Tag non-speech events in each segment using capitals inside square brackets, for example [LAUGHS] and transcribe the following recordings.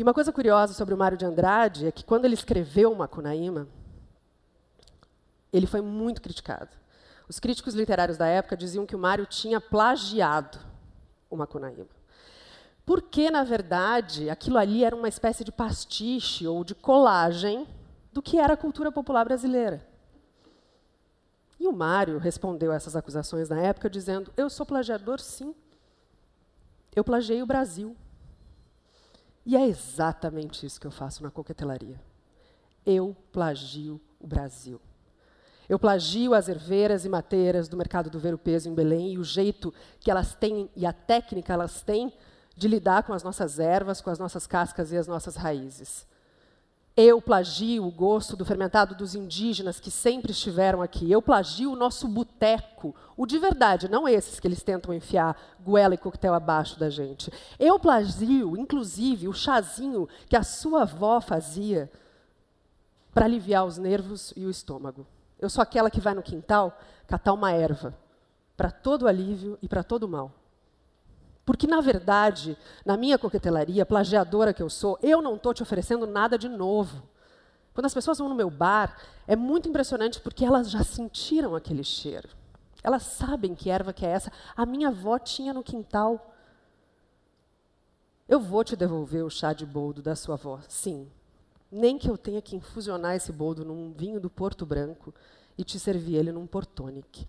E uma coisa curiosa sobre o Mário de Andrade é que quando ele escreveu Macunaíma, ele foi muito criticado. Os críticos literários da época diziam que o Mário tinha plagiado o Macunaíma. Porque, na verdade, aquilo ali era uma espécie de pastiche ou de colagem do que era a cultura popular brasileira. E o Mário respondeu a essas acusações na época dizendo: Eu sou plagiador, sim. Eu plagiei o Brasil. E é exatamente isso que eu faço na coquetelaria. Eu plagio o Brasil. Eu plagio as herveiras e mateiras do mercado do ver o peso em Belém e o jeito que elas têm e a técnica elas têm de lidar com as nossas ervas, com as nossas cascas e as nossas raízes. Eu plagio o gosto do fermentado dos indígenas que sempre estiveram aqui. Eu plagio o nosso boteco, o de verdade, não esses que eles tentam enfiar goela e coquetel abaixo da gente. Eu plagio, inclusive, o chazinho que a sua avó fazia para aliviar os nervos e o estômago. Eu sou aquela que vai no quintal catar uma erva para todo alívio e para todo mal. Porque, na verdade, na minha coquetelaria, plagiadora que eu sou, eu não estou te oferecendo nada de novo. Quando as pessoas vão no meu bar, é muito impressionante porque elas já sentiram aquele cheiro. Elas sabem que erva que é essa. A minha avó tinha no quintal. Eu vou te devolver o chá de boldo da sua avó, sim nem que eu tenha que infusionar esse boldo num vinho do Porto Branco e te servir ele num portonic.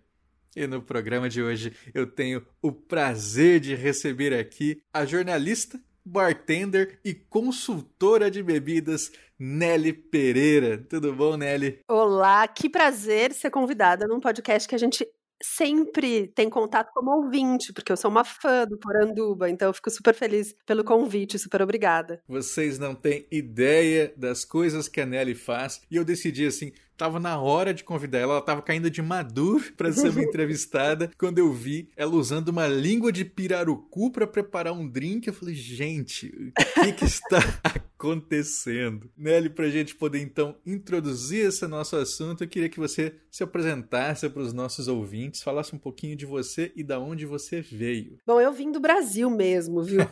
E no programa de hoje eu tenho o prazer de receber aqui a jornalista, bartender e consultora de bebidas Nelly Pereira. Tudo bom, Nelly? Olá, que prazer ser convidada num podcast que a gente sempre tem contato como ouvinte, porque eu sou uma fã do Poranduba, então eu fico super feliz pelo convite, super obrigada. Vocês não têm ideia das coisas que a Nelly faz, e eu decidi assim, tava na hora de convidar ela, ela tava caindo de maduro para ser uma [LAUGHS] entrevistada, quando eu vi ela usando uma língua de pirarucu para preparar um drink, eu falei, gente, o que que está [LAUGHS] acontecendo? Nelly, pra gente poder então introduzir esse nosso assunto, eu queria que você se apresentasse para os nossos ouvintes, falasse um pouquinho de você e da onde você veio. Bom, eu vim do Brasil mesmo, viu? [LAUGHS]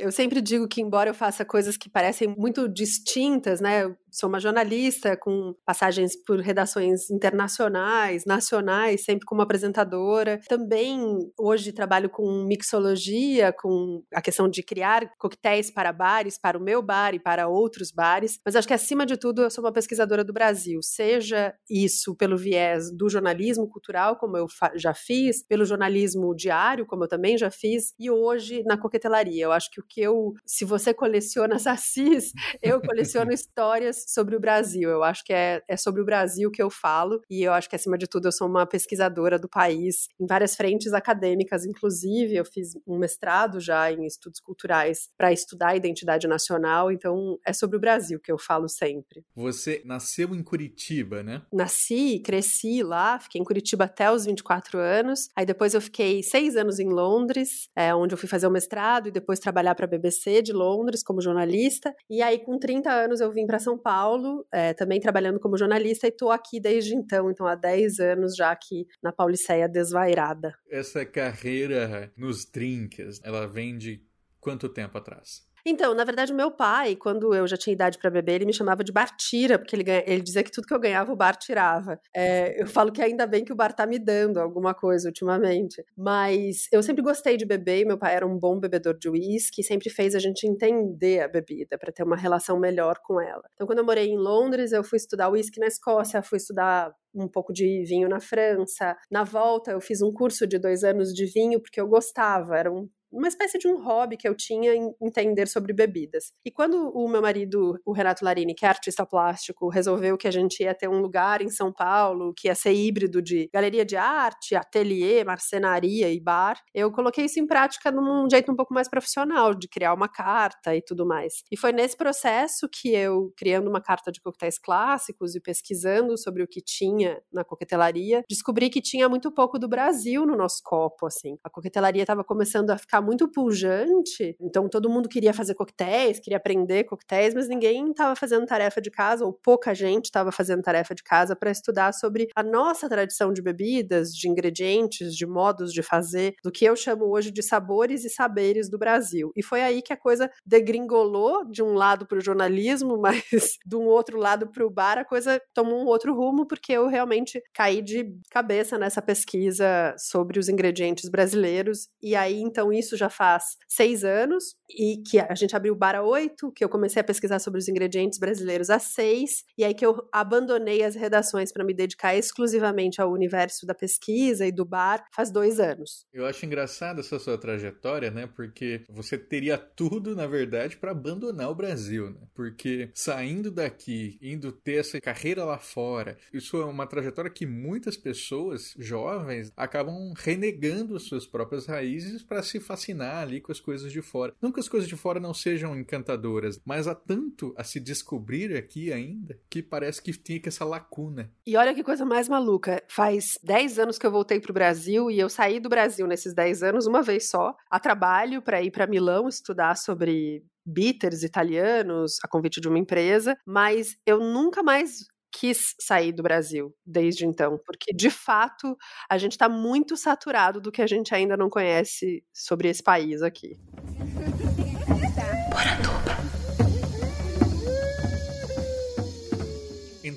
Eu sempre digo que embora eu faça coisas que parecem muito distintas, né? Sou uma jornalista com passagens por redações internacionais, nacionais, sempre como apresentadora. Também hoje trabalho com mixologia, com a questão de criar coquetéis para bares, para o meu bar e para outros bares. Mas acho que acima de tudo eu sou uma pesquisadora do Brasil, seja isso pelo viés do jornalismo cultural, como eu já fiz, pelo jornalismo diário, como eu também já fiz, e hoje na coquetelaria. Eu acho que o que eu, se você coleciona [LAUGHS] sacis, eu coleciono [LAUGHS] histórias sobre o Brasil. Eu acho que é, é sobre o Brasil que eu falo, e eu acho que, acima de tudo, eu sou uma pesquisadora do país em várias frentes acadêmicas, inclusive. Eu fiz um mestrado já em estudos culturais para estudar a identidade nacional, então é sobre o Brasil que eu falo sempre. Você nasceu em Curitiba, né? Nasci, cresci lá, fiquei em Curitiba até os 24 anos. Aí depois eu fiquei seis anos em Londres, é, onde eu fui fazer o mestrado e depois trabalhar para a BBC de Londres como jornalista. E aí, com 30 anos, eu vim para São Paulo Paulo, é, também trabalhando como jornalista, e estou aqui desde então, então há 10 anos já aqui na Pauliceia desvairada. Essa carreira nos drinks, ela vem de quanto tempo atrás? Então, na verdade, o meu pai, quando eu já tinha idade para beber, ele me chamava de Bartira, porque ele, ganha, ele dizia que tudo que eu ganhava, o bar tirava. É, eu falo que ainda bem que o bar tá me dando alguma coisa ultimamente. Mas eu sempre gostei de beber meu pai era um bom bebedor de uísque, sempre fez a gente entender a bebida, para ter uma relação melhor com ela. Então, quando eu morei em Londres, eu fui estudar uísque na Escócia, fui estudar um pouco de vinho na França. Na volta, eu fiz um curso de dois anos de vinho porque eu gostava, era um uma espécie de um hobby que eu tinha em entender sobre bebidas. E quando o meu marido, o Renato Larini, que é artista plástico, resolveu que a gente ia ter um lugar em São Paulo que ia ser híbrido de galeria de arte, ateliê, marcenaria e bar, eu coloquei isso em prática num jeito um pouco mais profissional, de criar uma carta e tudo mais. E foi nesse processo que eu, criando uma carta de coquetéis clássicos e pesquisando sobre o que tinha na coquetelaria, descobri que tinha muito pouco do Brasil no nosso copo, assim. A coquetelaria estava começando a ficar muito pujante, então todo mundo queria fazer coquetéis, queria aprender coquetéis, mas ninguém estava fazendo tarefa de casa, ou pouca gente estava fazendo tarefa de casa para estudar sobre a nossa tradição de bebidas, de ingredientes, de modos de fazer, do que eu chamo hoje de sabores e saberes do Brasil. E foi aí que a coisa degringolou de um lado para o jornalismo, [LAUGHS] mas de um outro lado para o bar, a coisa tomou um outro rumo, porque eu realmente caí de cabeça nessa pesquisa sobre os ingredientes brasileiros. E aí, então, isso já faz seis anos, e que a gente abriu o bar a oito, que eu comecei a pesquisar sobre os ingredientes brasileiros a seis, e aí que eu abandonei as redações para me dedicar exclusivamente ao universo da pesquisa e do bar faz dois anos. Eu acho engraçada essa sua trajetória, né? Porque você teria tudo, na verdade, para abandonar o Brasil, né? Porque saindo daqui, indo ter essa carreira lá fora, isso é uma trajetória que muitas pessoas jovens acabam renegando as suas próprias raízes para se fascinar ali com as coisas de fora. Não que as coisas de fora não sejam encantadoras, mas há tanto a se descobrir aqui ainda que parece que que essa lacuna. E olha que coisa mais maluca. Faz 10 anos que eu voltei para o Brasil e eu saí do Brasil nesses 10 anos uma vez só, a trabalho para ir para Milão estudar sobre bitters italianos a convite de uma empresa, mas eu nunca mais quis sair do Brasil desde então, porque de fato a gente está muito saturado do que a gente ainda não conhece sobre esse país aqui.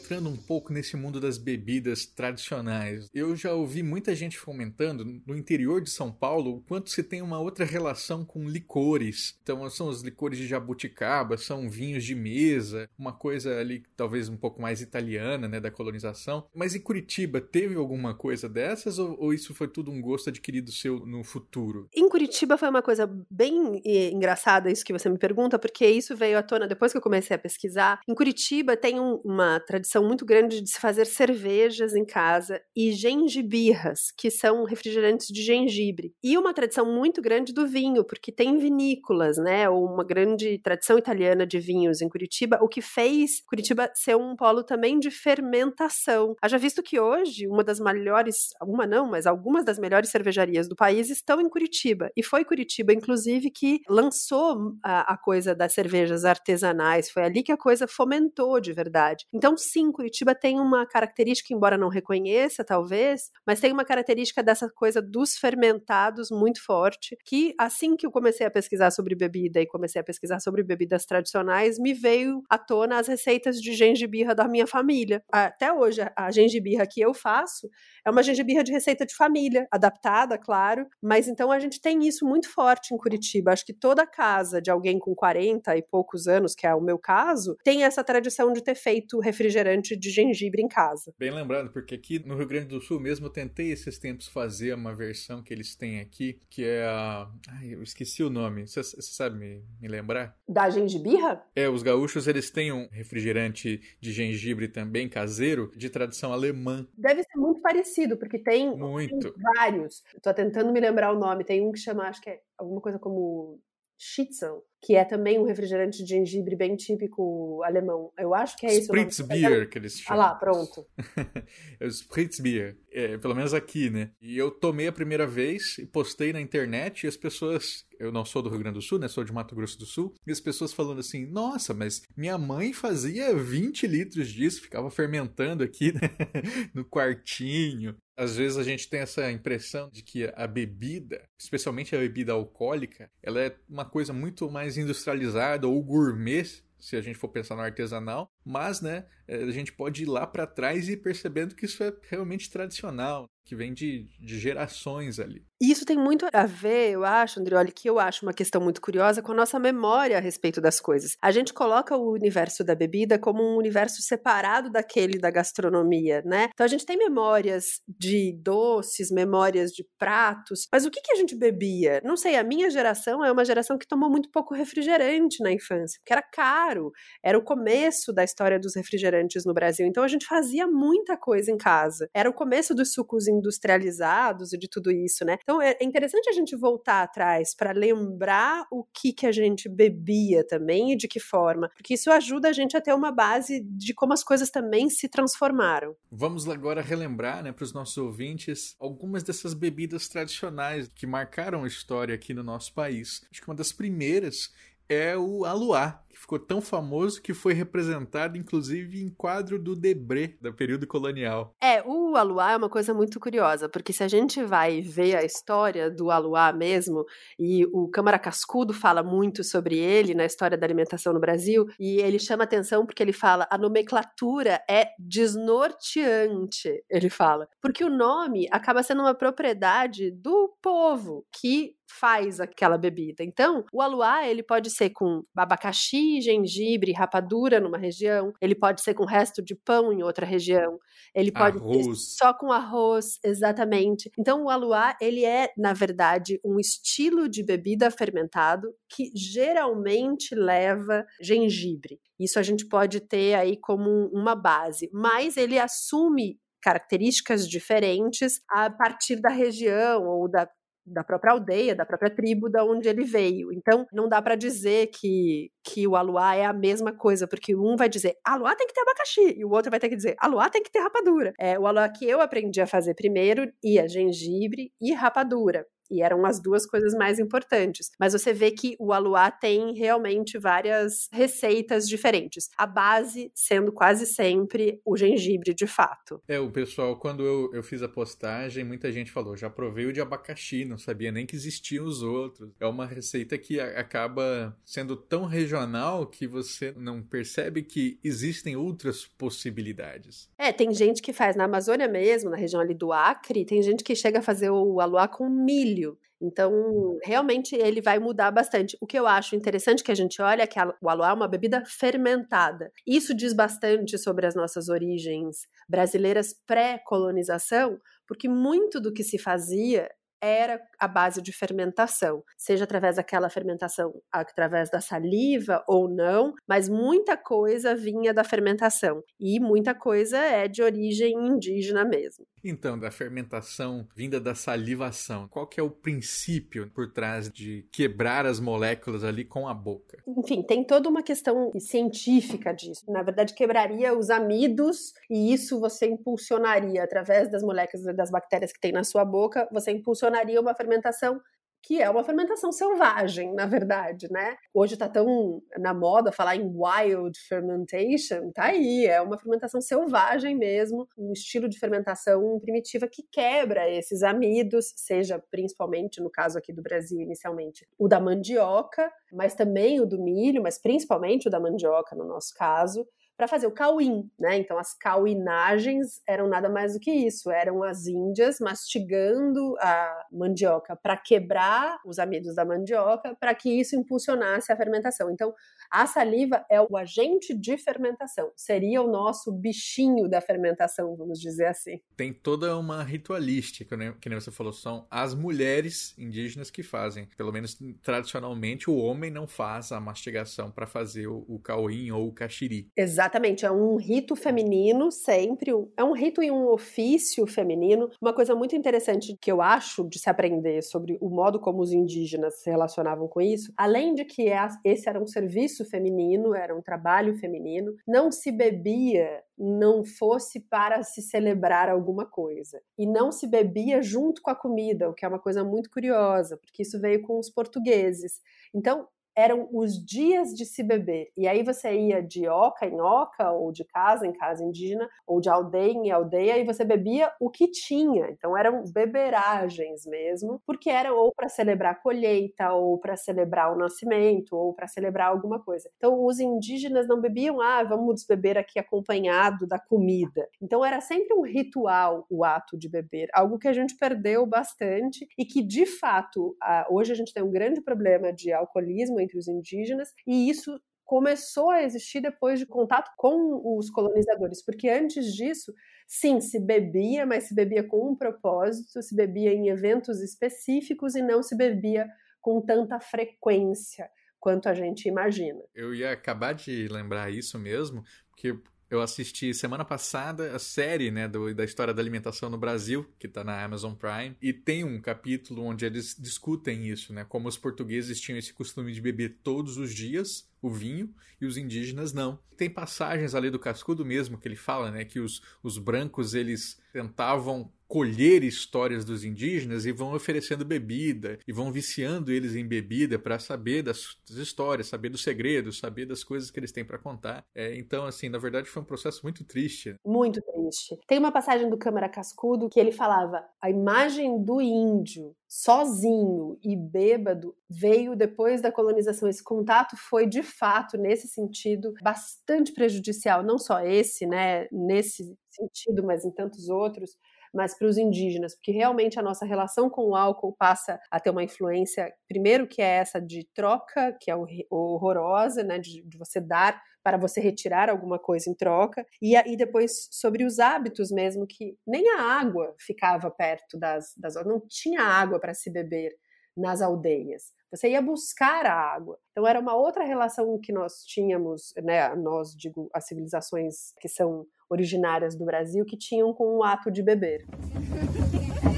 Entrando um pouco nesse mundo das bebidas tradicionais, eu já ouvi muita gente fomentando no interior de São Paulo o quanto se tem uma outra relação com licores. Então, são os licores de jabuticaba, são vinhos de mesa, uma coisa ali talvez um pouco mais italiana, né, da colonização. Mas em Curitiba, teve alguma coisa dessas ou, ou isso foi tudo um gosto adquirido seu no futuro? Em Curitiba foi uma coisa bem engraçada isso que você me pergunta, porque isso veio à tona depois que eu comecei a pesquisar. Em Curitiba tem um, uma tradição tradição muito grande de se fazer cervejas em casa e gengibirras, que são refrigerantes de gengibre. E uma tradição muito grande do vinho, porque tem vinícolas, né? Uma grande tradição italiana de vinhos em Curitiba, o que fez Curitiba ser um polo também de fermentação. Haja visto que hoje uma das melhores, uma não, mas algumas das melhores cervejarias do país estão em Curitiba. E foi Curitiba, inclusive, que lançou a, a coisa das cervejas artesanais. Foi ali que a coisa fomentou de verdade. Então, sim, sim, Curitiba tem uma característica, embora não reconheça, talvez, mas tem uma característica dessa coisa dos fermentados muito forte, que assim que eu comecei a pesquisar sobre bebida e comecei a pesquisar sobre bebidas tradicionais, me veio à tona as receitas de gengibirra da minha família. Até hoje, a gengibirra que eu faço é uma gengibirra de receita de família, adaptada, claro, mas então a gente tem isso muito forte em Curitiba. Acho que toda casa de alguém com 40 e poucos anos, que é o meu caso, tem essa tradição de ter feito refrigerante refrigerante de gengibre em casa. Bem lembrado, porque aqui no Rio Grande do Sul mesmo eu tentei esses tempos fazer uma versão que eles têm aqui, que é a. Ai, eu esqueci o nome. Você sabe me, me lembrar? Da gengibirra? É, os gaúchos eles têm um refrigerante de gengibre também caseiro, de tradição alemã. Deve ser muito parecido, porque tem, muito. Tem vários. Estou tentando me lembrar o nome. Tem um que chama, acho que é alguma coisa como Schitzel, que é também um refrigerante de gengibre bem típico alemão. Eu acho que é isso. Spritzbier, que eles chamam. Ah lá, pronto. [LAUGHS] é o Spritzbier, é, pelo menos aqui, né? E eu tomei a primeira vez e postei na internet e as pessoas... Eu não sou do Rio Grande do Sul, né? Sou de Mato Grosso do Sul. E as pessoas falando assim, nossa, mas minha mãe fazia 20 litros disso, ficava fermentando aqui né? [LAUGHS] no quartinho. Às vezes a gente tem essa impressão de que a bebida, especialmente a bebida alcoólica, ela é uma coisa muito mais industrializada ou gourmet, se a gente for pensar no artesanal, mas né, é, a gente pode ir lá para trás e ir percebendo que isso é realmente tradicional que vem de, de gerações ali. Isso tem muito a ver, eu acho, Andrioli, que eu acho uma questão muito curiosa com a nossa memória a respeito das coisas. A gente coloca o universo da bebida como um universo separado daquele da gastronomia, né? Então a gente tem memórias de doces, memórias de pratos, mas o que, que a gente bebia? Não sei, a minha geração é uma geração que tomou muito pouco refrigerante na infância, porque era caro, era o começo da história dos refrigerantes no Brasil, então a gente fazia muita coisa em casa. Era o começo dos sucos industrializados e de tudo isso, né? Então é interessante a gente voltar atrás para lembrar o que que a gente bebia também e de que forma, porque isso ajuda a gente a ter uma base de como as coisas também se transformaram. Vamos agora relembrar, né, para os nossos ouvintes algumas dessas bebidas tradicionais que marcaram a história aqui no nosso país. Acho que uma das primeiras é o aluá, que ficou tão famoso que foi representado inclusive em quadro do Debré, da período colonial. É, o aluá é uma coisa muito curiosa, porque se a gente vai ver a história do aluá mesmo, e o Câmara Cascudo fala muito sobre ele na história da alimentação no Brasil, e ele chama atenção porque ele fala a nomenclatura é desnorteante, ele fala, porque o nome acaba sendo uma propriedade do povo que faz aquela bebida. Então, o aluá, ele pode ser com abacaxi, gengibre, rapadura numa região, ele pode ser com resto de pão em outra região, ele pode arroz. ser só com arroz, exatamente. Então, o aluá, ele é, na verdade, um estilo de bebida fermentado que geralmente leva gengibre. Isso a gente pode ter aí como uma base, mas ele assume características diferentes a partir da região ou da da própria aldeia, da própria tribo da onde ele veio. Então, não dá para dizer que, que o aluá é a mesma coisa, porque um vai dizer aluá tem que ter abacaxi, e o outro vai ter que dizer aluá tem que ter rapadura. É, o aluá que eu aprendi a fazer primeiro ia gengibre e rapadura. E eram as duas coisas mais importantes. Mas você vê que o aluá tem realmente várias receitas diferentes. A base sendo quase sempre o gengibre, de fato. É, o pessoal, quando eu, eu fiz a postagem, muita gente falou: já provei o de abacaxi, não sabia nem que existiam os outros. É uma receita que acaba sendo tão regional que você não percebe que existem outras possibilidades. É, tem gente que faz na Amazônia mesmo, na região ali do Acre, tem gente que chega a fazer o aluá com milho milho. Então, realmente ele vai mudar bastante. O que eu acho interessante que a gente olha é que o aluá é uma bebida fermentada. Isso diz bastante sobre as nossas origens brasileiras pré-colonização, porque muito do que se fazia era a base de fermentação, seja através daquela fermentação através da saliva ou não, mas muita coisa vinha da fermentação e muita coisa é de origem indígena mesmo. Então, da fermentação vinda da salivação, qual que é o princípio por trás de quebrar as moléculas ali com a boca? Enfim, tem toda uma questão científica disso. Na verdade, quebraria os amidos e isso você impulsionaria através das moléculas das bactérias que tem na sua boca, você impulsionaria uma fermentação que é uma fermentação selvagem, na verdade, né? Hoje está tão na moda falar em wild fermentation, tá aí, é uma fermentação selvagem mesmo, um estilo de fermentação primitiva que quebra esses amidos, seja principalmente no caso aqui do Brasil inicialmente, o da mandioca, mas também o do milho, mas principalmente o da mandioca no nosso caso, para fazer o cauim, né? Então as cauinagens eram nada mais do que isso, eram as índias mastigando a mandioca para quebrar os amidos da mandioca, para que isso impulsionasse a fermentação. Então a saliva é o agente de fermentação, seria o nosso bichinho da fermentação, vamos dizer assim. Tem toda uma ritualística, né? que nem você falou, são as mulheres indígenas que fazem. Pelo menos tradicionalmente o homem não faz a mastigação para fazer o, o cauim ou o caxiri. Exatamente Exatamente, é um rito feminino sempre, é um rito e um ofício feminino. Uma coisa muito interessante que eu acho de se aprender sobre o modo como os indígenas se relacionavam com isso, além de que é esse era um serviço feminino, era um trabalho feminino, não se bebia não fosse para se celebrar alguma coisa. E não se bebia junto com a comida, o que é uma coisa muito curiosa, porque isso veio com os portugueses. Então, eram os dias de se beber. E aí você ia de oca em oca, ou de casa em casa indígena, ou de aldeia em aldeia, e você bebia o que tinha. Então eram beberagens mesmo, porque era ou para celebrar a colheita, ou para celebrar o nascimento, ou para celebrar alguma coisa. Então os indígenas não bebiam, ah, vamos beber aqui acompanhado da comida. Então era sempre um ritual o ato de beber, algo que a gente perdeu bastante e que de fato hoje a gente tem um grande problema de alcoolismo entre os indígenas, e isso começou a existir depois de contato com os colonizadores, porque antes disso, sim, se bebia, mas se bebia com um propósito, se bebia em eventos específicos e não se bebia com tanta frequência quanto a gente imagina. Eu ia acabar de lembrar isso mesmo, porque eu assisti semana passada a série né, do, da história da alimentação no Brasil, que está na Amazon Prime, e tem um capítulo onde eles discutem isso, né? Como os portugueses tinham esse costume de beber todos os dias o vinho e os indígenas não. Tem passagens ali do Cascudo mesmo que ele fala, né, que os, os brancos eles tentavam colher histórias dos indígenas e vão oferecendo bebida e vão viciando eles em bebida para saber das, histórias, saber dos segredos, saber das coisas que eles têm para contar. É, então, assim, na verdade foi um processo muito triste. Muito triste. Tem uma passagem do Câmara Cascudo que ele falava: a imagem do índio sozinho e bêbado veio depois da colonização. Esse contato foi de fato, nesse sentido, bastante prejudicial, não só esse, né, nesse sentido, mas em tantos outros mas para os indígenas, porque realmente a nossa relação com o álcool passa a ter uma influência, primeiro que é essa de troca, que é horrorosa, né, de, de você dar para você retirar alguma coisa em troca, e aí depois sobre os hábitos mesmo, que nem a água ficava perto das, das não tinha água para se beber nas aldeias. Você ia buscar a água. Então era uma outra relação que nós tínhamos, né, nós digo as civilizações que são originárias do Brasil que tinham com o ato de beber. [LAUGHS]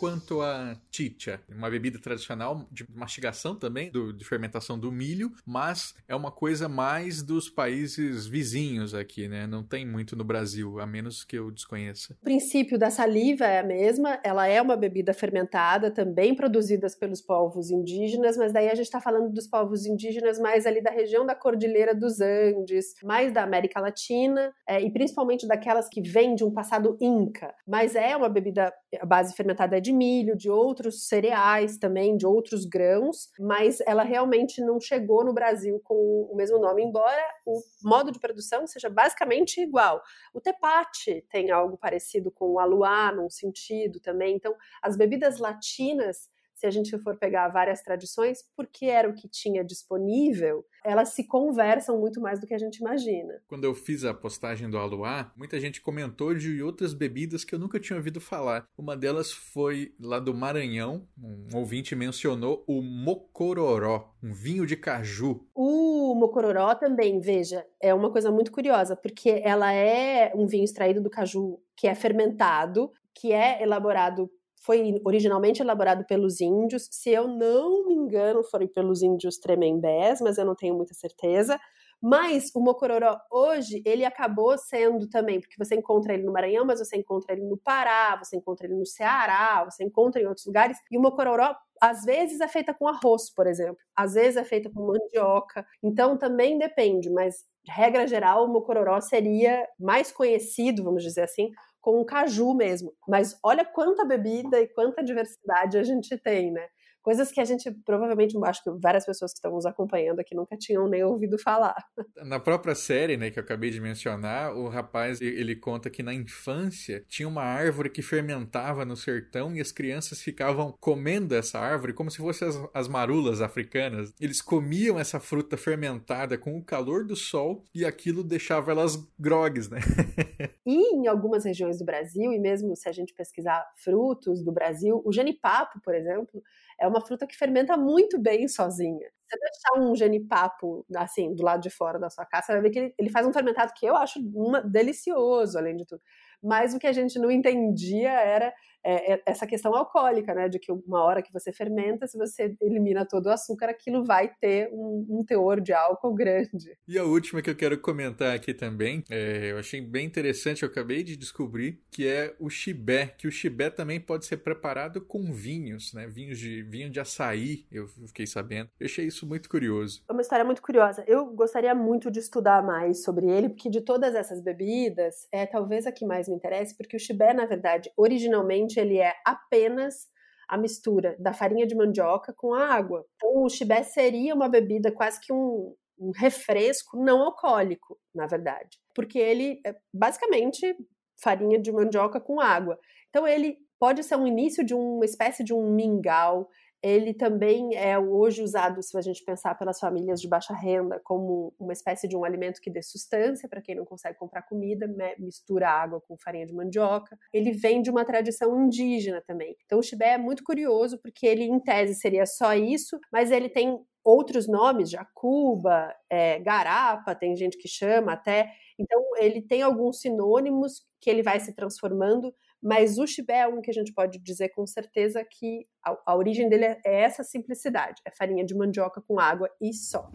quanto a chicha, uma bebida tradicional de mastigação também, do, de fermentação do milho, mas é uma coisa mais dos países vizinhos aqui, né? Não tem muito no Brasil, a menos que eu desconheça. O princípio da saliva é a mesma, ela é uma bebida fermentada, também produzida pelos povos indígenas, mas daí a gente está falando dos povos indígenas mais ali da região da Cordilheira dos Andes, mais da América Latina, é, e principalmente daquelas que vêm de um passado inca. Mas é uma bebida, a base fermentada é de de milho, de outros cereais também, de outros grãos, mas ela realmente não chegou no Brasil com o mesmo nome, embora o modo de produção seja basicamente igual. O tepate tem algo parecido com o aluá, num sentido também. Então, as bebidas latinas se a gente for pegar várias tradições, porque era o que tinha disponível, elas se conversam muito mais do que a gente imagina. Quando eu fiz a postagem do Aluá, muita gente comentou de outras bebidas que eu nunca tinha ouvido falar. Uma delas foi lá do Maranhão, um ouvinte mencionou o mocororó, um vinho de caju. O mocororó também, veja, é uma coisa muito curiosa, porque ela é um vinho extraído do caju que é fermentado, que é elaborado foi originalmente elaborado pelos índios. Se eu não me engano, foi pelos índios tremembés, mas eu não tenho muita certeza. Mas o mocororó hoje, ele acabou sendo também, porque você encontra ele no Maranhão, mas você encontra ele no Pará, você encontra ele no Ceará, você encontra em outros lugares. E o mocororó, às vezes, é feita com arroz, por exemplo. Às vezes é feita com mandioca. Então também depende, mas regra geral, o mocororó seria mais conhecido, vamos dizer assim, com o caju mesmo. Mas olha quanta bebida e quanta diversidade a gente tem, né? Coisas que a gente provavelmente, acho que várias pessoas que estão nos acompanhando aqui nunca tinham nem ouvido falar. [LAUGHS] Na própria série, né, que eu acabei de mencionar, o rapaz, ele conta que na infância tinha uma árvore que fermentava no sertão e as crianças ficavam comendo essa árvore como se fossem as, as marulas africanas. Eles comiam essa fruta fermentada com o calor do sol e aquilo deixava elas grogues, né? [LAUGHS] e em algumas regiões do Brasil, e mesmo se a gente pesquisar frutos do Brasil, o genipapo, por exemplo, é uma fruta que fermenta muito bem sozinha. Você deixar um genipapo, assim, do lado de fora da sua casa, você vai ver que ele, ele faz um fermentado que eu acho uma, delicioso, além de tudo. Mas o que a gente não entendia era é, é, essa questão alcoólica, né? De que uma hora que você fermenta, se você elimina todo o açúcar, aquilo vai ter um, um teor de álcool grande. E a última que eu quero comentar aqui também, é, eu achei bem interessante, eu acabei de descobrir, que é o chibé, que o chibé também pode ser preparado com vinhos, né? Vinhos de vinho de açaí, eu fiquei sabendo. Eu achei isso muito curioso. É uma história muito curiosa. Eu gostaria muito de estudar mais sobre ele, porque de todas essas bebidas, é talvez a que mais me interesse, porque o chibé, na verdade, originalmente ele é apenas a mistura da farinha de mandioca com a água. Então, o chibé seria uma bebida quase que um, um refresco não alcoólico, na verdade, porque ele é basicamente farinha de mandioca com água. Então, ele pode ser um início de uma espécie de um mingau, ele também é hoje usado, se a gente pensar pelas famílias de baixa renda, como uma espécie de um alimento que dê sustância para quem não consegue comprar comida, mistura água com farinha de mandioca. Ele vem de uma tradição indígena também. Então o chibé é muito curioso porque ele, em tese, seria só isso, mas ele tem outros nomes, jacuba, é, garapa, tem gente que chama até. Então ele tem alguns sinônimos que ele vai se transformando mas o chibé é um que a gente pode dizer com certeza que a, a origem dele é, é essa simplicidade: é farinha de mandioca com água e só.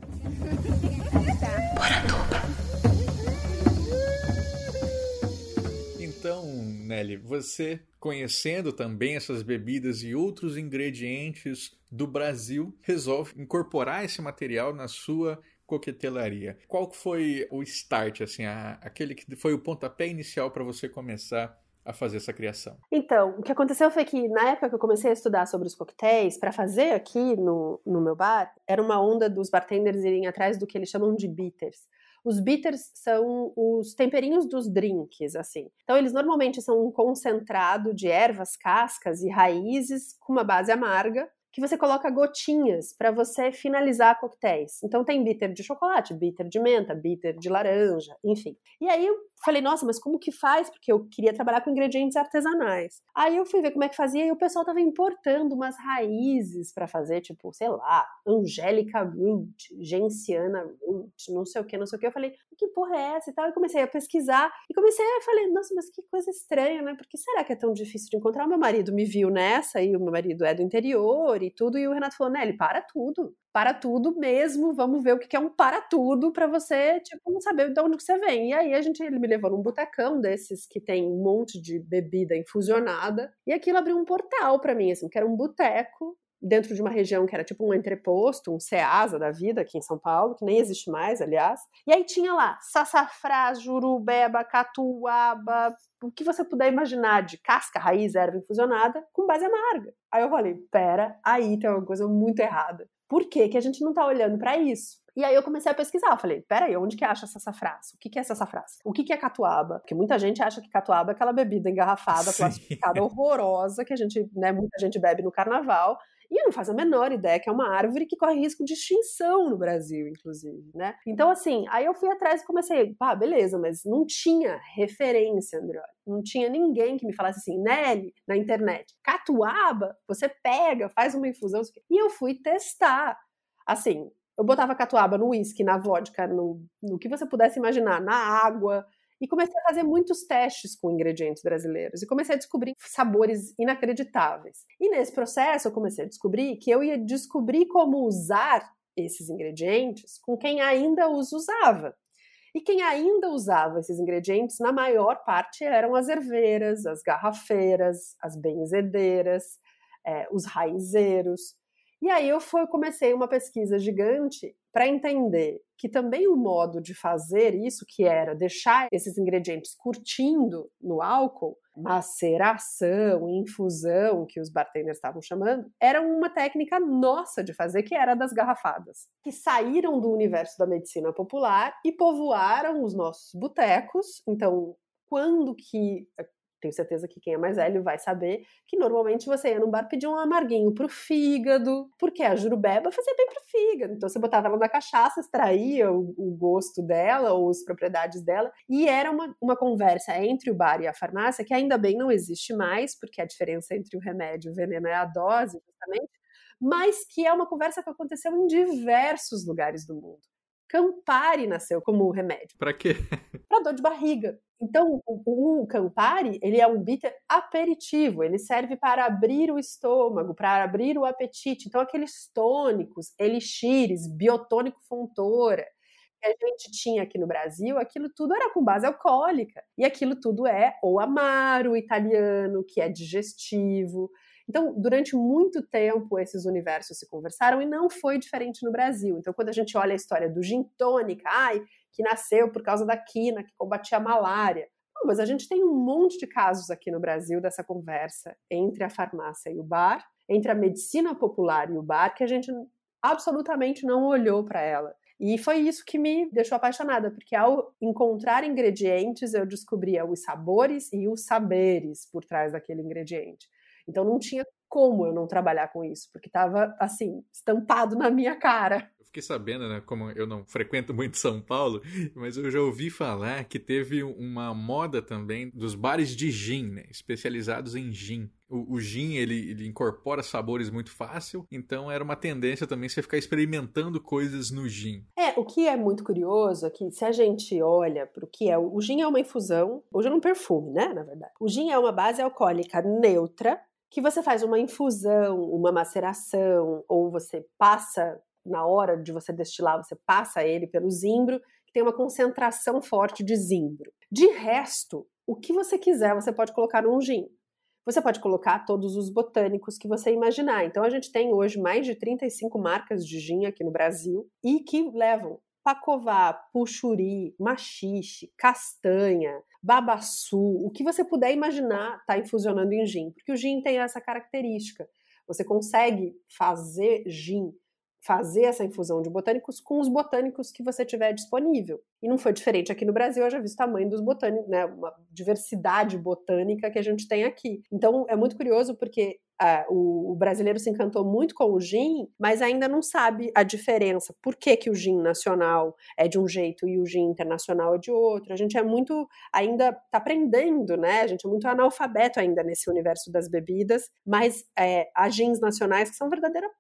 Então, Nelly, você conhecendo também essas bebidas e outros ingredientes do Brasil, resolve incorporar esse material na sua coquetelaria. Qual foi o start, assim, a, aquele que foi o pontapé inicial para você começar a fazer essa criação? Então, o que aconteceu foi que na época que eu comecei a estudar sobre os coquetéis, para fazer aqui no, no meu bar, era uma onda dos bartenders irem atrás do que eles chamam de bitters. Os bitters são os temperinhos dos drinks, assim. Então, eles normalmente são um concentrado de ervas, cascas e raízes com uma base amarga que você coloca gotinhas para você finalizar coquetéis. Então tem bitter de chocolate, bitter de menta, bitter de laranja, enfim. E aí falei, nossa, mas como que faz? Porque eu queria trabalhar com ingredientes artesanais. Aí eu fui ver como é que fazia e o pessoal tava importando umas raízes para fazer, tipo, sei lá, Angélica Root, Genciana Root, não sei o que, não sei o que. Eu falei, que porra é essa e tal? E comecei a pesquisar e comecei a falei, nossa, mas que coisa estranha, né? Por que será que é tão difícil de encontrar? O meu marido me viu nessa e o meu marido é do interior e tudo. E o Renato falou, Nelly, para tudo. Para tudo mesmo, vamos ver o que é um para tudo para você, tipo, saber de onde você vem. E aí a gente, ele me levou num botecão desses que tem um monte de bebida infusionada. E aquilo abriu um portal para mim, assim, que era um boteco dentro de uma região que era tipo um entreposto, um Ceasa da vida aqui em São Paulo, que nem existe mais, aliás. E aí tinha lá sassafrás, jurubeba, catuaba, o que você puder imaginar de casca, raiz, erva infusionada, com base amarga. Aí eu falei, pera, aí tem uma coisa muito errada. Por que, que a gente não está olhando para isso? E aí eu comecei a pesquisar, eu falei, peraí, onde que acha essa sassafrás? O que, que é sassafrás? O que, que é catuaba? Porque muita gente acha que catuaba é aquela bebida engarrafada, [LAUGHS] Sim. plastificada, horrorosa, que a gente, né, muita gente bebe no carnaval, e não faz a menor ideia que é uma árvore que corre risco de extinção no Brasil, inclusive, né? Então, assim, aí eu fui atrás e comecei, pá, beleza, mas não tinha referência, André. Não tinha ninguém que me falasse assim, Nelly, na internet, catuaba, você pega, faz uma infusão. E eu fui testar. Assim, eu botava catuaba no uísque, na vodka, no, no que você pudesse imaginar, na água, e comecei a fazer muitos testes com ingredientes brasileiros e comecei a descobrir sabores inacreditáveis. E nesse processo eu comecei a descobrir que eu ia descobrir como usar esses ingredientes com quem ainda os usava. E quem ainda usava esses ingredientes, na maior parte, eram as herveiras, as garrafeiras, as benzedeiras, é, os raizeiros. E aí eu fui, comecei uma pesquisa gigante para entender que também o modo de fazer isso, que era deixar esses ingredientes curtindo no álcool, maceração, infusão, que os bartenders estavam chamando, era uma técnica nossa de fazer, que era das garrafadas, que saíram do universo da medicina popular e povoaram os nossos botecos. Então, quando que tenho certeza que quem é mais velho vai saber que normalmente você ia num bar pedir um amarguinho pro fígado, porque a jurubeba fazia bem pro fígado. Então você botava ela na cachaça, extraía o, o gosto dela ou as propriedades dela, e era uma, uma conversa entre o bar e a farmácia que ainda bem não existe mais, porque a diferença entre o remédio e o veneno é a dose, justamente, mas que é uma conversa que aconteceu em diversos lugares do mundo. Campari nasceu como remédio. Para quê? [LAUGHS] Para dor de barriga. Então, o, o, Campari, ele é um bitter aperitivo, ele serve para abrir o estômago, para abrir o apetite. Então, aqueles tônicos, elixires, biotônico fontora, que a gente tinha aqui no Brasil, aquilo tudo era com base alcoólica. E aquilo tudo é ou amaro italiano, que é digestivo. Então, durante muito tempo, esses universos se conversaram e não foi diferente no Brasil. Então, quando a gente olha a história do gin tônica, ai, que nasceu por causa da quina, que combatia a malária. Mas a gente tem um monte de casos aqui no Brasil dessa conversa entre a farmácia e o bar, entre a medicina popular e o bar, que a gente absolutamente não olhou para ela. E foi isso que me deixou apaixonada, porque ao encontrar ingredientes, eu descobria os sabores e os saberes por trás daquele ingrediente. Então não tinha como eu não trabalhar com isso, porque estava assim, estampado na minha cara. Eu fiquei sabendo, né, como eu não frequento muito São Paulo, mas eu já ouvi falar que teve uma moda também dos bares de gin, né, especializados em gin. O, o gin, ele, ele, incorpora sabores muito fácil, então era uma tendência também você ficar experimentando coisas no gin. É, o que é muito curioso é que se a gente olha para o que é, o gin é uma infusão, hoje é um perfume, né, na verdade. O gin é uma base alcoólica neutra, que você faz uma infusão, uma maceração, ou você passa, na hora de você destilar, você passa ele pelo zimbro, que tem uma concentração forte de zimbro. De resto, o que você quiser, você pode colocar num gin. Você pode colocar todos os botânicos que você imaginar. Então a gente tem hoje mais de 35 marcas de gin aqui no Brasil e que levam pacová, puxuri, machixe, castanha, babaçu, o que você puder imaginar está infusionando em gin, porque o gin tem essa característica. Você consegue fazer gin, fazer essa infusão de botânicos com os botânicos que você tiver disponível. E não foi diferente aqui no Brasil, eu já vi o tamanho dos botânicos, né, uma diversidade botânica que a gente tem aqui. Então é muito curioso porque Uh, o, o, brasileiro se encantou muito com o gin, mas ainda não sabe a diferença. Por que, que o gin nacional é de um jeito e o gin internacional é de outro? A gente é muito, ainda está aprendendo, né? A gente é muito analfabeto ainda nesse universo das bebidas, mas é, há gins nacionais que são verdadeiras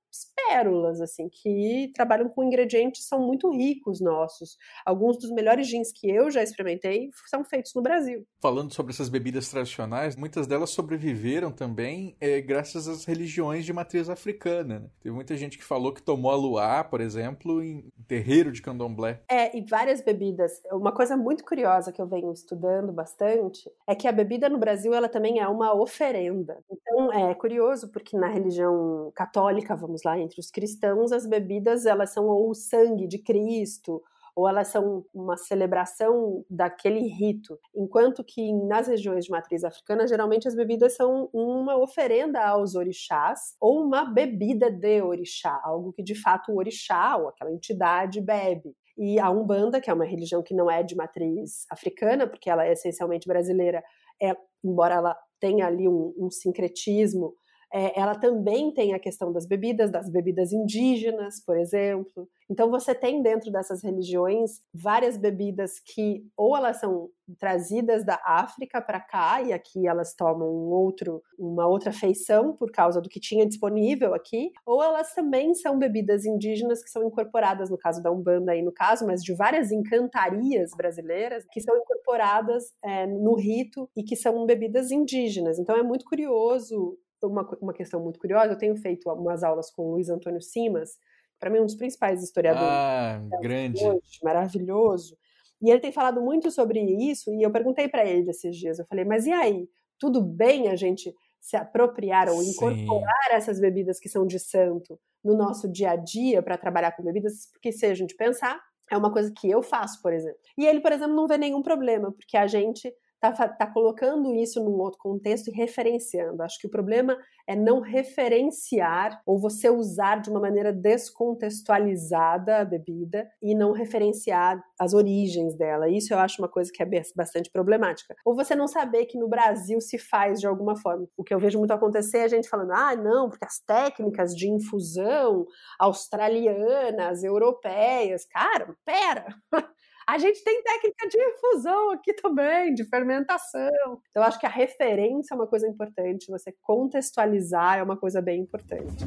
pérolas, assim, que trabalham com ingredientes são muito ricos nossos. Alguns dos melhores gins que eu já experimentei são feitos no Brasil. Falando sobre essas bebidas tradicionais, muitas delas sobreviveram também é, graças às religiões de matriz africana. Né? Teve muita gente que falou que tomou a luá, por exemplo, em terreiro de candomblé. É, e várias bebidas. Uma coisa muito curiosa que eu venho estudando bastante é que a bebida no Brasil ela também é uma oferenda. Então é curioso porque na religião católica, vamos lá, entre os cristãos, as bebidas elas são ou o sangue de Cristo ou elas são uma celebração daquele rito, enquanto que nas regiões de matriz africana, geralmente as bebidas são uma oferenda aos orixás ou uma bebida de orixá, algo que de fato o orixá ou aquela entidade bebe. E a Umbanda, que é uma religião que não é de matriz africana, porque ela é essencialmente brasileira, é, embora ela tenha ali um, um sincretismo é, ela também tem a questão das bebidas, das bebidas indígenas, por exemplo. Então você tem dentro dessas religiões várias bebidas que ou elas são trazidas da África para cá e aqui elas tomam um outro, uma outra feição por causa do que tinha disponível aqui, ou elas também são bebidas indígenas que são incorporadas no caso da Umbanda aí no caso, mas de várias encantarias brasileiras que são incorporadas é, no rito e que são bebidas indígenas. Então é muito curioso uma, uma questão muito curiosa, eu tenho feito umas aulas com o Luiz Antônio Simas, para mim um dos principais historiadores. Ah, grande. Hoje, maravilhoso. E ele tem falado muito sobre isso, e eu perguntei para ele esses dias, eu falei, mas e aí, tudo bem a gente se apropriar ou incorporar Sim. essas bebidas que são de santo no nosso dia a dia para trabalhar com bebidas? Porque se a gente pensar, é uma coisa que eu faço, por exemplo. E ele, por exemplo, não vê nenhum problema, porque a gente está tá colocando isso num outro contexto e referenciando. Acho que o problema é não referenciar ou você usar de uma maneira descontextualizada a bebida e não referenciar as origens dela. Isso eu acho uma coisa que é bastante problemática. Ou você não saber que no Brasil se faz de alguma forma. O que eu vejo muito acontecer é a gente falando, ah, não, porque as técnicas de infusão australianas, europeias, cara, pera! [LAUGHS] A gente tem técnica de infusão aqui também, de fermentação. Então, acho que a referência é uma coisa importante, você contextualizar é uma coisa bem importante.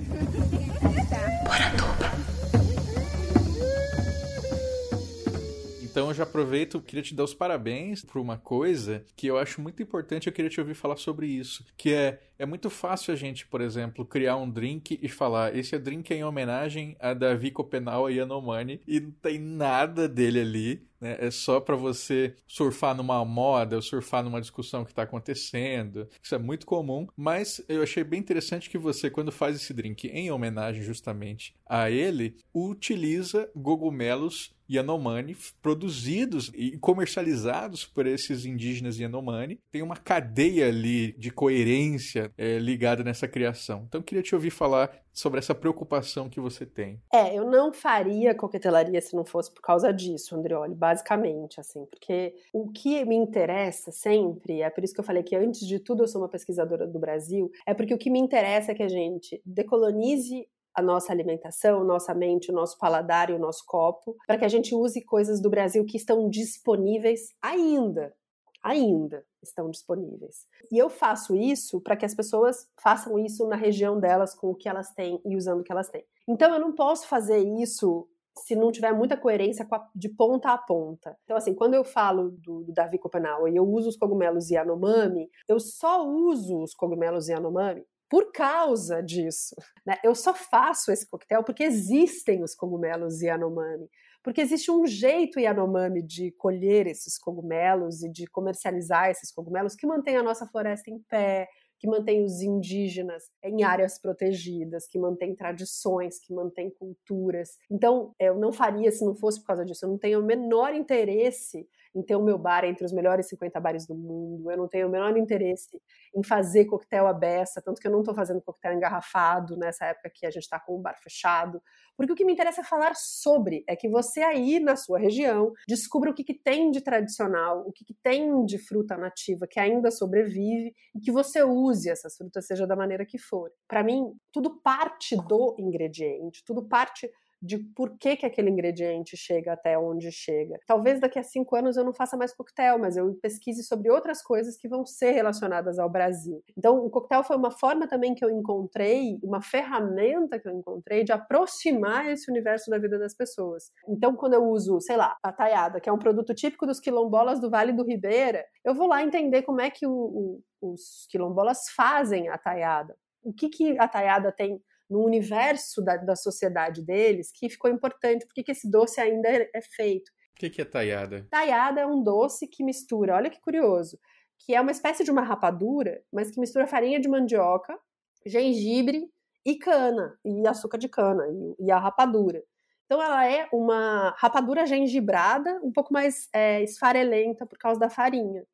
Então eu já aproveito, queria te dar os parabéns por uma coisa que eu acho muito importante, eu queria te ouvir falar sobre isso, que é é muito fácil a gente, por exemplo, criar um drink e falar, esse é drink em homenagem a Davi Copenau e Yanomami, e não tem nada dele ali, né? É só para você surfar numa moda, ou surfar numa discussão que está acontecendo. Isso é muito comum, mas eu achei bem interessante que você, quando faz esse drink em homenagem justamente a ele, utiliza cogumelos Yanomami, produzidos e comercializados por esses indígenas Yanomami. Tem uma cadeia ali de coerência é, ligada nessa criação. Então, queria te ouvir falar sobre essa preocupação que você tem. É, eu não faria coquetelaria se não fosse por causa disso, Andreoli, basicamente, assim, porque o que me interessa sempre, é por isso que eu falei que antes de tudo eu sou uma pesquisadora do Brasil, é porque o que me interessa é que a gente decolonize a nossa alimentação, nossa mente, o nosso paladar e o nosso copo, para que a gente use coisas do Brasil que estão disponíveis ainda. Ainda estão disponíveis. E eu faço isso para que as pessoas façam isso na região delas, com o que elas têm e usando o que elas têm. Então eu não posso fazer isso se não tiver muita coerência de ponta a ponta. Então, assim, quando eu falo do, do Davi Copenau e eu uso os cogumelos Yanomami, eu só uso os cogumelos Yanomami por causa disso. Né? Eu só faço esse coquetel porque existem os cogumelos Yanomami. Porque existe um jeito Yanomami de colher esses cogumelos e de comercializar esses cogumelos que mantém a nossa floresta em pé, que mantém os indígenas em áreas protegidas, que mantém tradições, que mantém culturas. Então, eu não faria se não fosse por causa disso. Eu não tenho o menor interesse em ter o meu bar entre os melhores 50 bares do mundo, eu não tenho o menor interesse em fazer coquetel à beça, tanto que eu não estou fazendo coquetel engarrafado nessa época que a gente está com o bar fechado, porque o que me interessa é falar sobre, é que você aí na sua região descubra o que, que tem de tradicional, o que, que tem de fruta nativa que ainda sobrevive e que você use essas frutas, seja da maneira que for. Para mim, tudo parte do ingrediente, tudo parte de por que, que aquele ingrediente chega até onde chega. Talvez daqui a cinco anos eu não faça mais coquetel, mas eu pesquise sobre outras coisas que vão ser relacionadas ao Brasil. Então, o coquetel foi uma forma também que eu encontrei, uma ferramenta que eu encontrei de aproximar esse universo da vida das pessoas. Então, quando eu uso, sei lá, a taiada, que é um produto típico dos quilombolas do Vale do Ribeira, eu vou lá entender como é que o, o, os quilombolas fazem a taiada. O que, que a taiada tem no universo da, da sociedade deles que ficou importante. Por que esse doce ainda é, é feito? O que, que é taiada? Taiada é um doce que mistura, olha que curioso, que é uma espécie de uma rapadura, mas que mistura farinha de mandioca, gengibre e cana, e açúcar de cana, e, e a rapadura. Então ela é uma rapadura gengibrada, um pouco mais é, esfarelenta por causa da farinha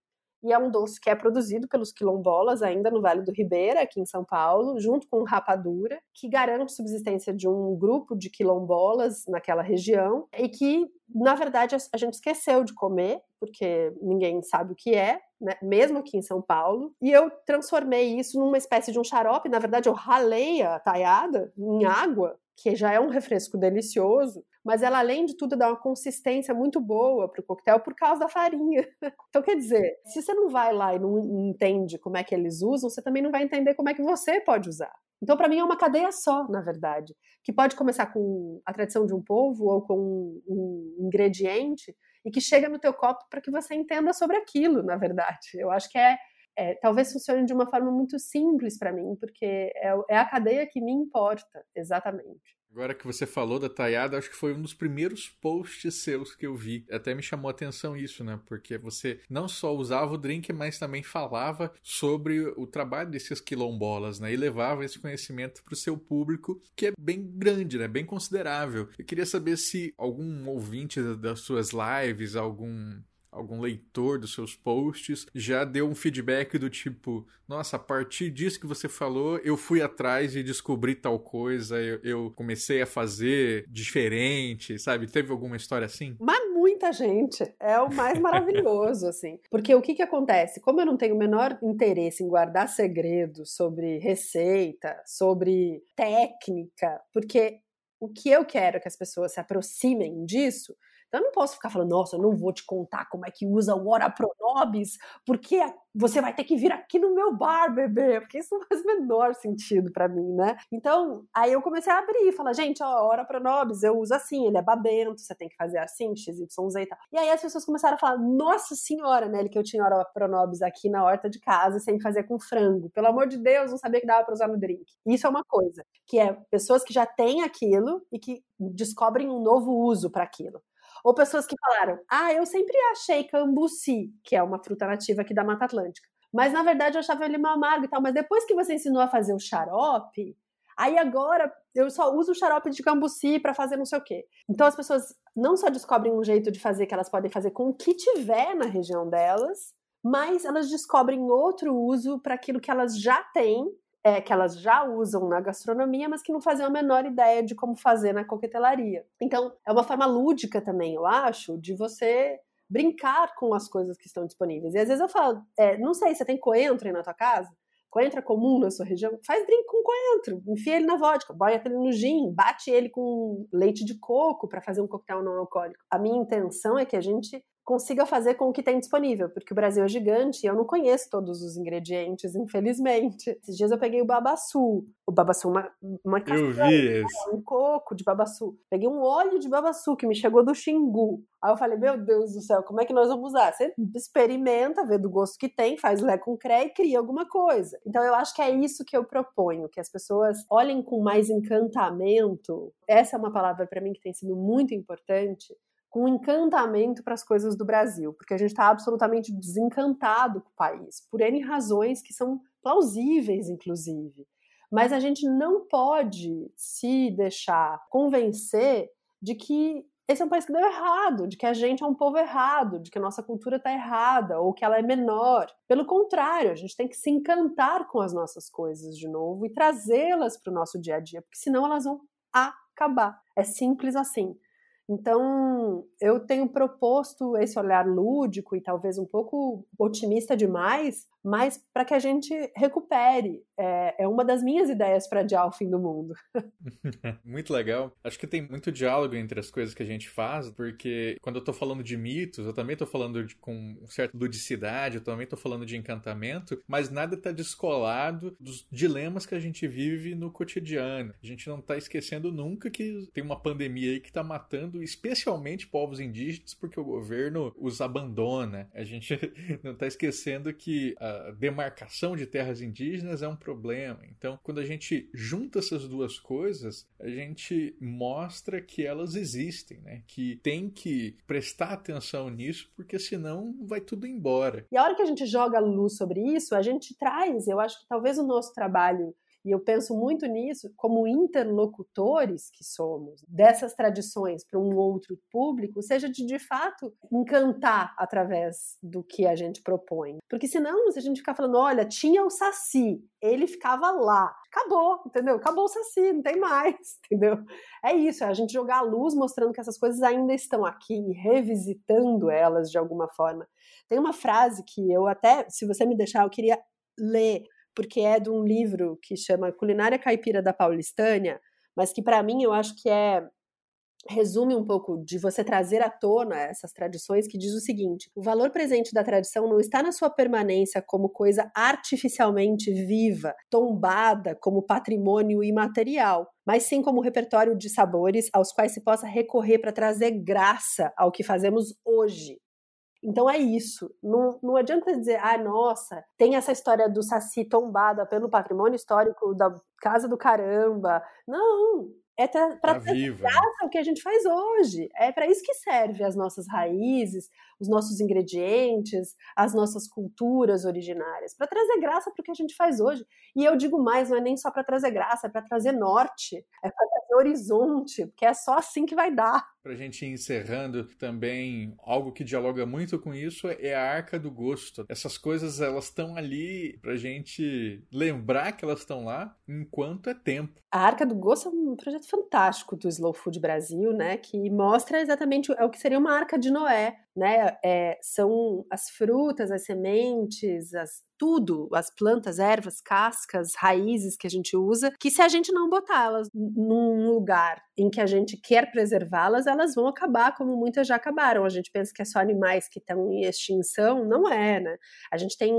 e é um doce que é produzido pelos quilombolas ainda no Vale do Ribeira, aqui em São Paulo, junto com rapadura, que garante a subsistência de um grupo de quilombolas naquela região e que, na verdade, a gente esqueceu de comer, porque ninguém sabe o que é, né? mesmo aqui em São Paulo, e eu transformei isso numa espécie de um xarope, na verdade eu ralei a taiada em água, que já é um refresco delicioso, mas ela, além de tudo, dá uma consistência muito boa para o coquetel por causa da farinha. [LAUGHS] Então, quer dizer, se você não vai lá e não entende como é que eles usam, você também não vai entender como é que você pode usar. Então, para mim, é uma cadeia só, na verdade, que pode começar com a tradição de um povo ou com um ingrediente e que chega no teu copo para que você entenda sobre aquilo, na verdade. Eu acho que é, é talvez funcione de uma forma muito simples para mim, porque é, é a cadeia que me importa, exatamente. Agora que você falou da Tayada, acho que foi um dos primeiros posts seus que eu vi. Até me chamou a atenção isso, né? Porque você não só usava o drink, mas também falava sobre o trabalho desses quilombolas, né? E levava esse conhecimento para o seu público, que é bem grande, né? Bem considerável. Eu queria saber se algum ouvinte das suas lives, algum algum leitor dos seus posts já deu um feedback do tipo: nossa, a partir disso que você falou, eu fui atrás e descobri tal coisa, eu, eu comecei a fazer diferente, sabe? Teve alguma história assim? Mas muita gente. É o mais maravilhoso, [LAUGHS] assim. Porque o que, que acontece? Como eu não tenho o menor interesse em guardar segredos sobre receita, sobre técnica, porque o que eu quero que as pessoas se aproximem disso Então eu não posso ficar falando, nossa, eu não vou te contar como é que usa o Ora Pronobis, porque você vai ter que vir aqui no meu bar, bebê, porque isso não faz o menor sentido para mim, né? Então, aí eu comecei a abrir, falar, gente, ó, Ora Pronobis, eu uso assim, ele é babento, você tem que fazer assim, x, y, z e tal. E aí as pessoas começaram a falar, nossa senhora, né, que eu tinha Ora Pronobis aqui na horta de casa, sem fazer com frango. Pelo amor de Deus, não sabia que dava para usar no drink. Isso é uma coisa, que é pessoas que já têm aquilo e que descobrem um novo uso para aquilo. Ou pessoas que falaram: ah, eu sempre achei cambuci, que é uma fruta nativa aqui da Mata Atlântica. Mas na verdade eu achava ele amargo e tal. Mas depois que você ensinou a fazer o xarope, aí agora eu só uso o xarope de cambuci para fazer não sei o quê. Então as pessoas não só descobrem um jeito de fazer que elas podem fazer com o que tiver na região delas, mas elas descobrem outro uso para aquilo que elas já têm é, que elas já usam na gastronomia, mas que não fazem a menor ideia de como fazer na coquetelaria. Então, é uma forma lúdica também, eu acho, de você brincar com as coisas que estão disponíveis. E às vezes eu falo, é, não sei, você tem coentro aí na tua casa? Coentro é comum na sua região? Faz drink com coentro, enfia ele na vodka, boia ele no gin, bate ele com leite de coco para fazer um coquetel não alcoólico. A minha intenção é que a gente consiga fazer com o que tem disponível, porque o Brasil é gigante e eu não conheço todos os ingredientes, [LAUGHS] infelizmente. Esses dias eu peguei o babaçu, o babaçu, uma, uma castanha, um coco de babaçu. Peguei um óleo de babaçu que me chegou do Xingu. Aí eu falei, meu Deus do céu, como é que nós vamos usar? Você experimenta, vê do gosto que tem, faz lé com cré e cria alguma coisa. Então eu acho que é isso que eu proponho, que as pessoas olhem com mais encantamento. Essa é uma palavra para mim que tem sido muito importante, com encantamento para as coisas do Brasil, porque a gente está absolutamente desencantado com o país, por N razões que são plausíveis, inclusive. Mas a gente não pode se deixar convencer de que esse é um país que deu errado, de que a gente é um povo errado, de que a nossa cultura está errada ou que ela é menor. Pelo contrário, a gente tem que se encantar com as nossas coisas de novo e trazê-las para o nosso dia a dia, porque senão elas vão acabar. É simples assim. Então, eu tenho proposto esse olhar lúdico e talvez um pouco otimista demais, mas para que a gente recupere. É, é, uma das minhas ideias para adiar o fim do mundo. [LAUGHS] [LAUGHS] muito legal. Acho que tem muito diálogo entre as coisas que a gente faz, porque quando eu estou falando de mitos, eu também estou falando de, com certa ludicidade, eu também estou falando de encantamento, mas nada está descolado dos dilemas que a gente vive no cotidiano. A gente não está esquecendo nunca que tem uma pandemia aí que está matando especialmente povos indígenas porque o governo os abandona. A gente [LAUGHS] não está esquecendo que a demarcação de terras indígenas é um problema. Então, quando a gente junta essas duas coisas, a gente mostra que elas existem, né? Que tem que prestar atenção nisso, porque senão vai tudo embora. E a hora que a gente joga luz sobre isso, a gente traz, eu acho que talvez o nosso trabalho e eu penso muito nisso como interlocutores que somos dessas tradições para um outro público, seja de de fato encantar através do que a gente propõe. Porque senão, se a gente ficar falando, olha, tinha o Saci, ele ficava lá. Acabou, entendeu? Acabou o Saci, não tem mais, [LAUGHS] entendeu? É isso, é a gente jogar a luz mostrando que essas coisas ainda estão aqui e revisitando elas de alguma forma. Tem uma frase que eu até, se você me deixar, eu queria ler porque é de um livro que chama Culinária Caipira da Paulistânia, mas que para mim eu acho que é resume um pouco de você trazer à tona essas tradições, que diz o seguinte: o valor presente da tradição não está na sua permanência como coisa artificialmente viva, tombada como patrimônio imaterial, mas sim como repertório de sabores aos quais se possa recorrer para trazer graça ao que fazemos hoje, então é isso. Não, não adianta dizer, ah, nossa, tem essa história do Saci tombada pelo patrimônio histórico da Casa do Caramba. Não, é para tá trazer né? o que a gente faz hoje. É para isso que serve as nossas raízes, os nossos ingredientes, as nossas culturas originárias, para trazer graça para o que a gente faz hoje. E eu digo mais, não é nem só para trazer graça, é para trazer norte, é para trazer horizonte, porque é só assim que vai dar. Para a gente ir encerrando também, algo que dialoga muito com isso é a arca do gosto. Essas coisas elas estão ali para a gente lembrar que elas estão lá enquanto é tempo. A arca do gosto é um projeto fantástico do Slow Food Brasil, né, que mostra exatamente o que seria uma arca de Noé, né? É, são as frutas, as sementes, as, tudo, as plantas, ervas, cascas, raízes que a gente usa, que se a gente não botá-las num lugar em que a gente quer preservá-las, elas vão acabar como muitas já acabaram. A gente pensa que é só animais que estão em extinção, não é, né? A gente tem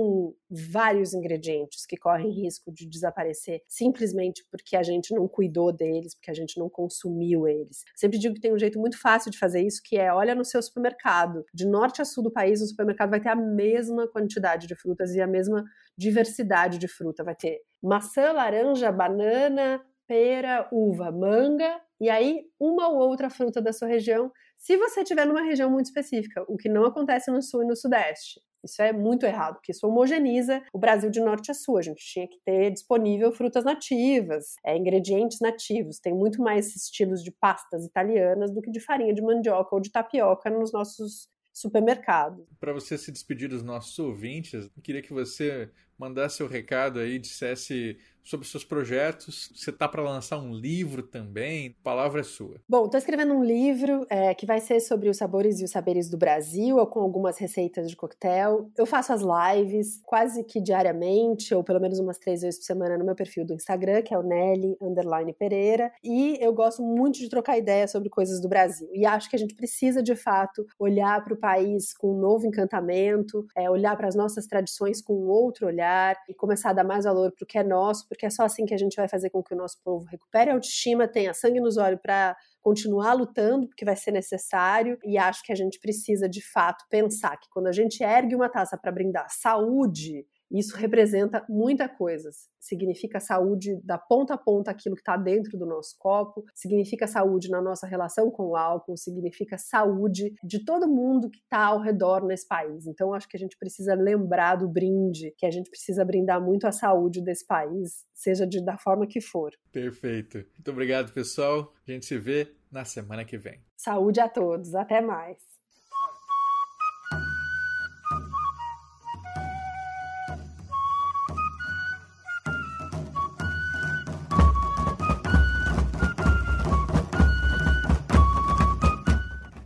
vários ingredientes que correm risco de desaparecer simplesmente porque a gente não cuidou deles, porque a gente não consumiu eles. Sempre digo que tem um jeito muito fácil de fazer isso, que é olha no seu supermercado. De norte a sul do país, o supermercado vai ter a mesma quantidade de frutas e a mesma diversidade de fruta. Vai ter maçã, laranja, banana, pera, uva, manga e aí uma ou outra fruta da sua região, se você estiver numa região muito específica, o que não acontece no sul e no sudeste. Isso é muito errado, porque isso homogeniza o Brasil de norte a sul. A gente tinha que ter disponível frutas nativas, é, ingredientes nativos. Tem muito mais estilos de pastas italianas do que de farinha de mandioca ou de tapioca nos nossos supermercados. Para você se despedir dos nossos ouvintes, eu queria que você mandasse o recado aí, dissesse sobre seus projetos. Você está para lançar um livro também. A palavra é sua. Bom, estou escrevendo um livro é, que vai ser sobre os sabores e os saberes do Brasil, com algumas receitas de coquetel. Eu faço as lives quase que diariamente, ou pelo menos umas três vezes por semana no meu perfil do Instagram, que é o Nelly Underline Pereira. E eu gosto muito de trocar ideias sobre coisas do Brasil. E acho que a gente precisa, de fato, olhar para o país com um novo encantamento, é, olhar para as nossas tradições com um outro olhar e começar a dar mais valor para o que é nosso, porque é só assim que a gente vai fazer com que o nosso povo recupere. A autoestima, tenha sangue nos olhos para continuar lutando, porque vai ser necessário, e acho que a gente precisa de fato pensar que quando a gente ergue uma taça para brindar saúde, isso representa muita coisa. Significa saúde da ponta a ponta, aquilo que está dentro do nosso copo, significa saúde na nossa relação com o álcool, significa saúde de todo mundo que está ao redor nesse país. Então, acho que a gente precisa lembrar do brinde, que a gente precisa brindar muito a saúde desse país, seja de, da forma que for. Perfeito. Muito obrigado, pessoal. A gente se vê na semana que vem. Saúde a todos. Até mais.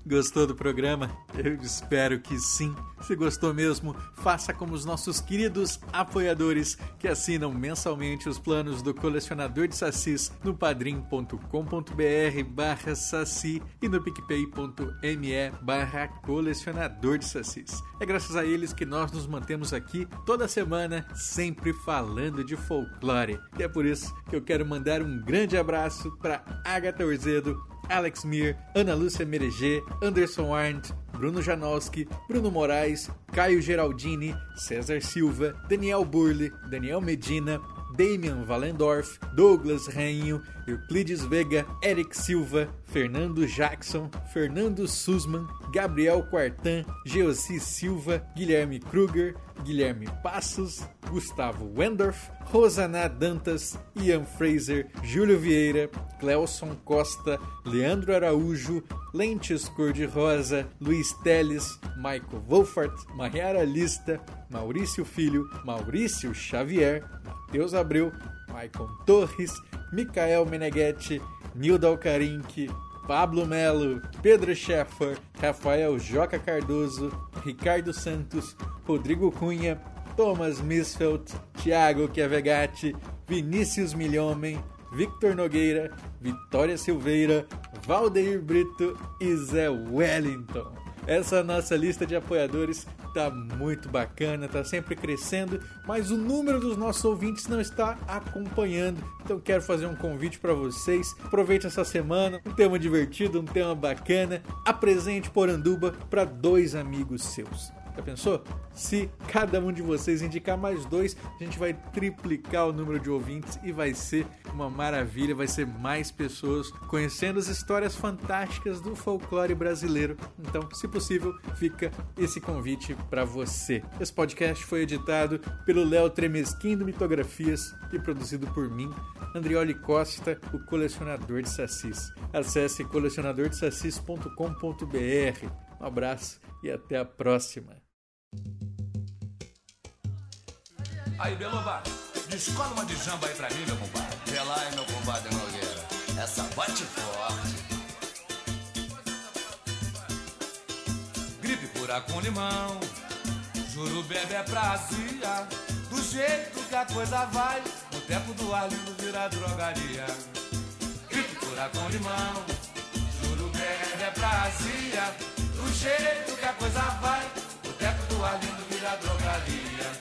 Gostou do programa? Eu espero que sim. Se gostou mesmo, faça como os nossos queridos apoiadores que assinam mensalmente os planos do colecionador de sacis no padrim.com.br barra saci e no picpay.me barra colecionador de sacis. É graças a eles que nós nos mantemos aqui toda semana, sempre falando de folclore. E é por isso que eu quero mandar um grande abraço para Agatha Orzedo, Alex Mir, Ana Lúcia Mereger, Anderson Arndt, Bruno Janowski, Bruno Moraes, Caio Geraldini, César Silva, Daniel Burle, Daniel Medina, Damian Valendorf, Douglas Rainho, Euclides Vega, Eric Silva, Fernando Jackson, Fernando Sussman, Gabriel Quartan, Geossi Silva, Guilherme Kruger, Guilherme Passos, Gustavo Wendorf, Rosana Dantas, Ian Fraser, Júlio Vieira, Clelson Costa, Leandro Araújo, Lentes Cor-de-Rosa, Luiz Teles, Michael Wolfart, Mariara Lista, Maurício Filho, Maurício Xavier, Matheus Abreu, Maicon Torres, Micael Meneghetti, Nilda Alcarinque, Pablo Melo, Pedro Scheffer, Rafael Joca Cardoso, Ricardo Santos, Rodrigo Cunha, Thomas Misfeld, Thiago Chiavegatti, Vinícius Milhomem, Victor Nogueira, Vitória Silveira, Valdeir Brito e Zé Wellington. Essa é nossa lista de apoiadores tá muito bacana, tá sempre crescendo, mas o número dos nossos ouvintes não está acompanhando. Então quero fazer um convite para vocês. Aproveite essa semana, um tema divertido, um tema bacana. Apresente Poranduba para dois amigos seus. Já pensou? Se cada um de vocês indicar mais dois, a gente vai triplicar o número de ouvintes e vai ser uma maravilha, vai ser mais pessoas conhecendo as histórias fantásticas do folclore brasileiro. Então, se possível, fica esse convite para você. Esse podcast foi editado pelo Léo Tremesquim do Mitografias e produzido por mim, Andrioli Costa, o colecionador de sacis. Acesse colecionadordesacis.com.br. Um abraço e até a próxima. Aí, Beloba, descola uma de jamba aí pra mim, meu compadre. Vê lá, meu compadre Nogueira. Essa bate forte. Gripe pura com limão. Juro bebe é pra azia. Do jeito que a coisa vai, o tempo do Arlindo vira drogaria. Fritura com limão, juro bebe é prazer. Do jeito que a coisa vai, o Arlindo vira drogaria.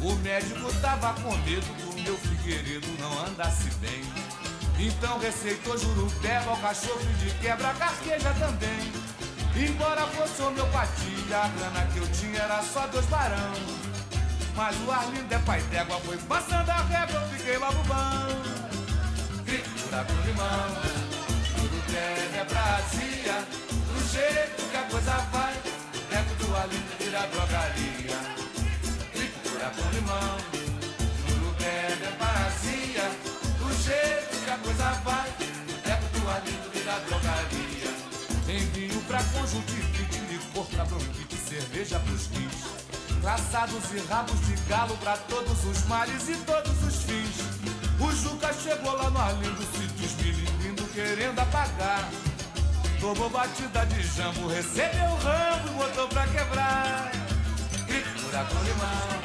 O médico tava com medo do meu Figueiredo não andasse bem. Então receitou jurupeba, o cachorro de quebra, carqueja também. Embora fosse homeopatia, a grana que eu tinha era só dois barão. Mas o Arlindo é pai d'égua, foi passando a régua, eu fiquei bom. Fritura com limão, jurupeba é prazer. Do jeito que a coisa vai, Vira drogaria. Fritura com limão, jurupeba é parazia. Do jeito que a coisa vai, o teco do Arlindo vira drogaria. Tem vinho pra conjuntivite, licor pra bronquite, cerveja pros rins. Traçados e rabos de galo pra todos os males e todos os fins. O Juca chegou lá no Arlindo, se apagar. Tomou batida de jambo, recebeu o rambo botou pra quebrar. Fritura com limão,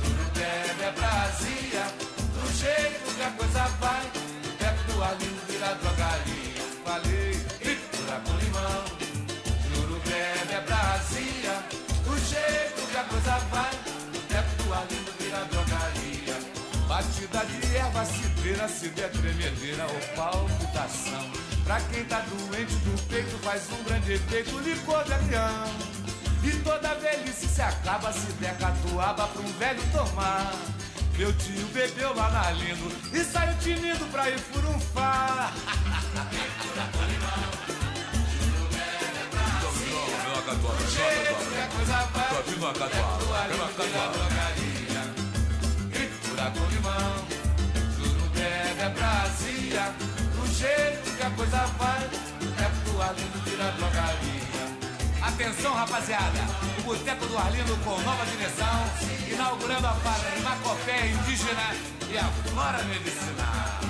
tudo bebe é prazer. Do jeito que a coisa vai, o teco do Arlindo vira drogaria. Falei, fritura com limão, juro bebe é prazer. Do jeito que a coisa vai, o teco do Arlindo vira drogaria. Batida de erva, cidreira, se der tremedeira ou palpitação. Pra quem tá doente do peito, faz um grande efeito, licor de avião. E toda velhice se acaba se der catuaba pra um velho tomar. Meu tio bebeu lá na Lindo e saiu tinindo pra ir furunfar. Jeito a coisa vai, é catuaba. drogaria. Fritura com limão, juro bebe é prazer. Jeito que a coisa vai, é pro Arlindo vira drogaria. Atenção, rapaziada, o Boteco do Arlindo com nova direção, inaugurando a farmacopéia indígena e a flora medicinal.